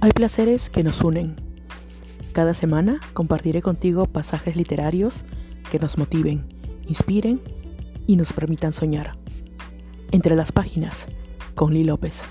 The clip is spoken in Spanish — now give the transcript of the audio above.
Hay placeres que nos unen. Cada semana compartiré contigo pasajes literarios que nos motiven, inspiren y nos permitan soñar. Entre las páginas, con Lee López.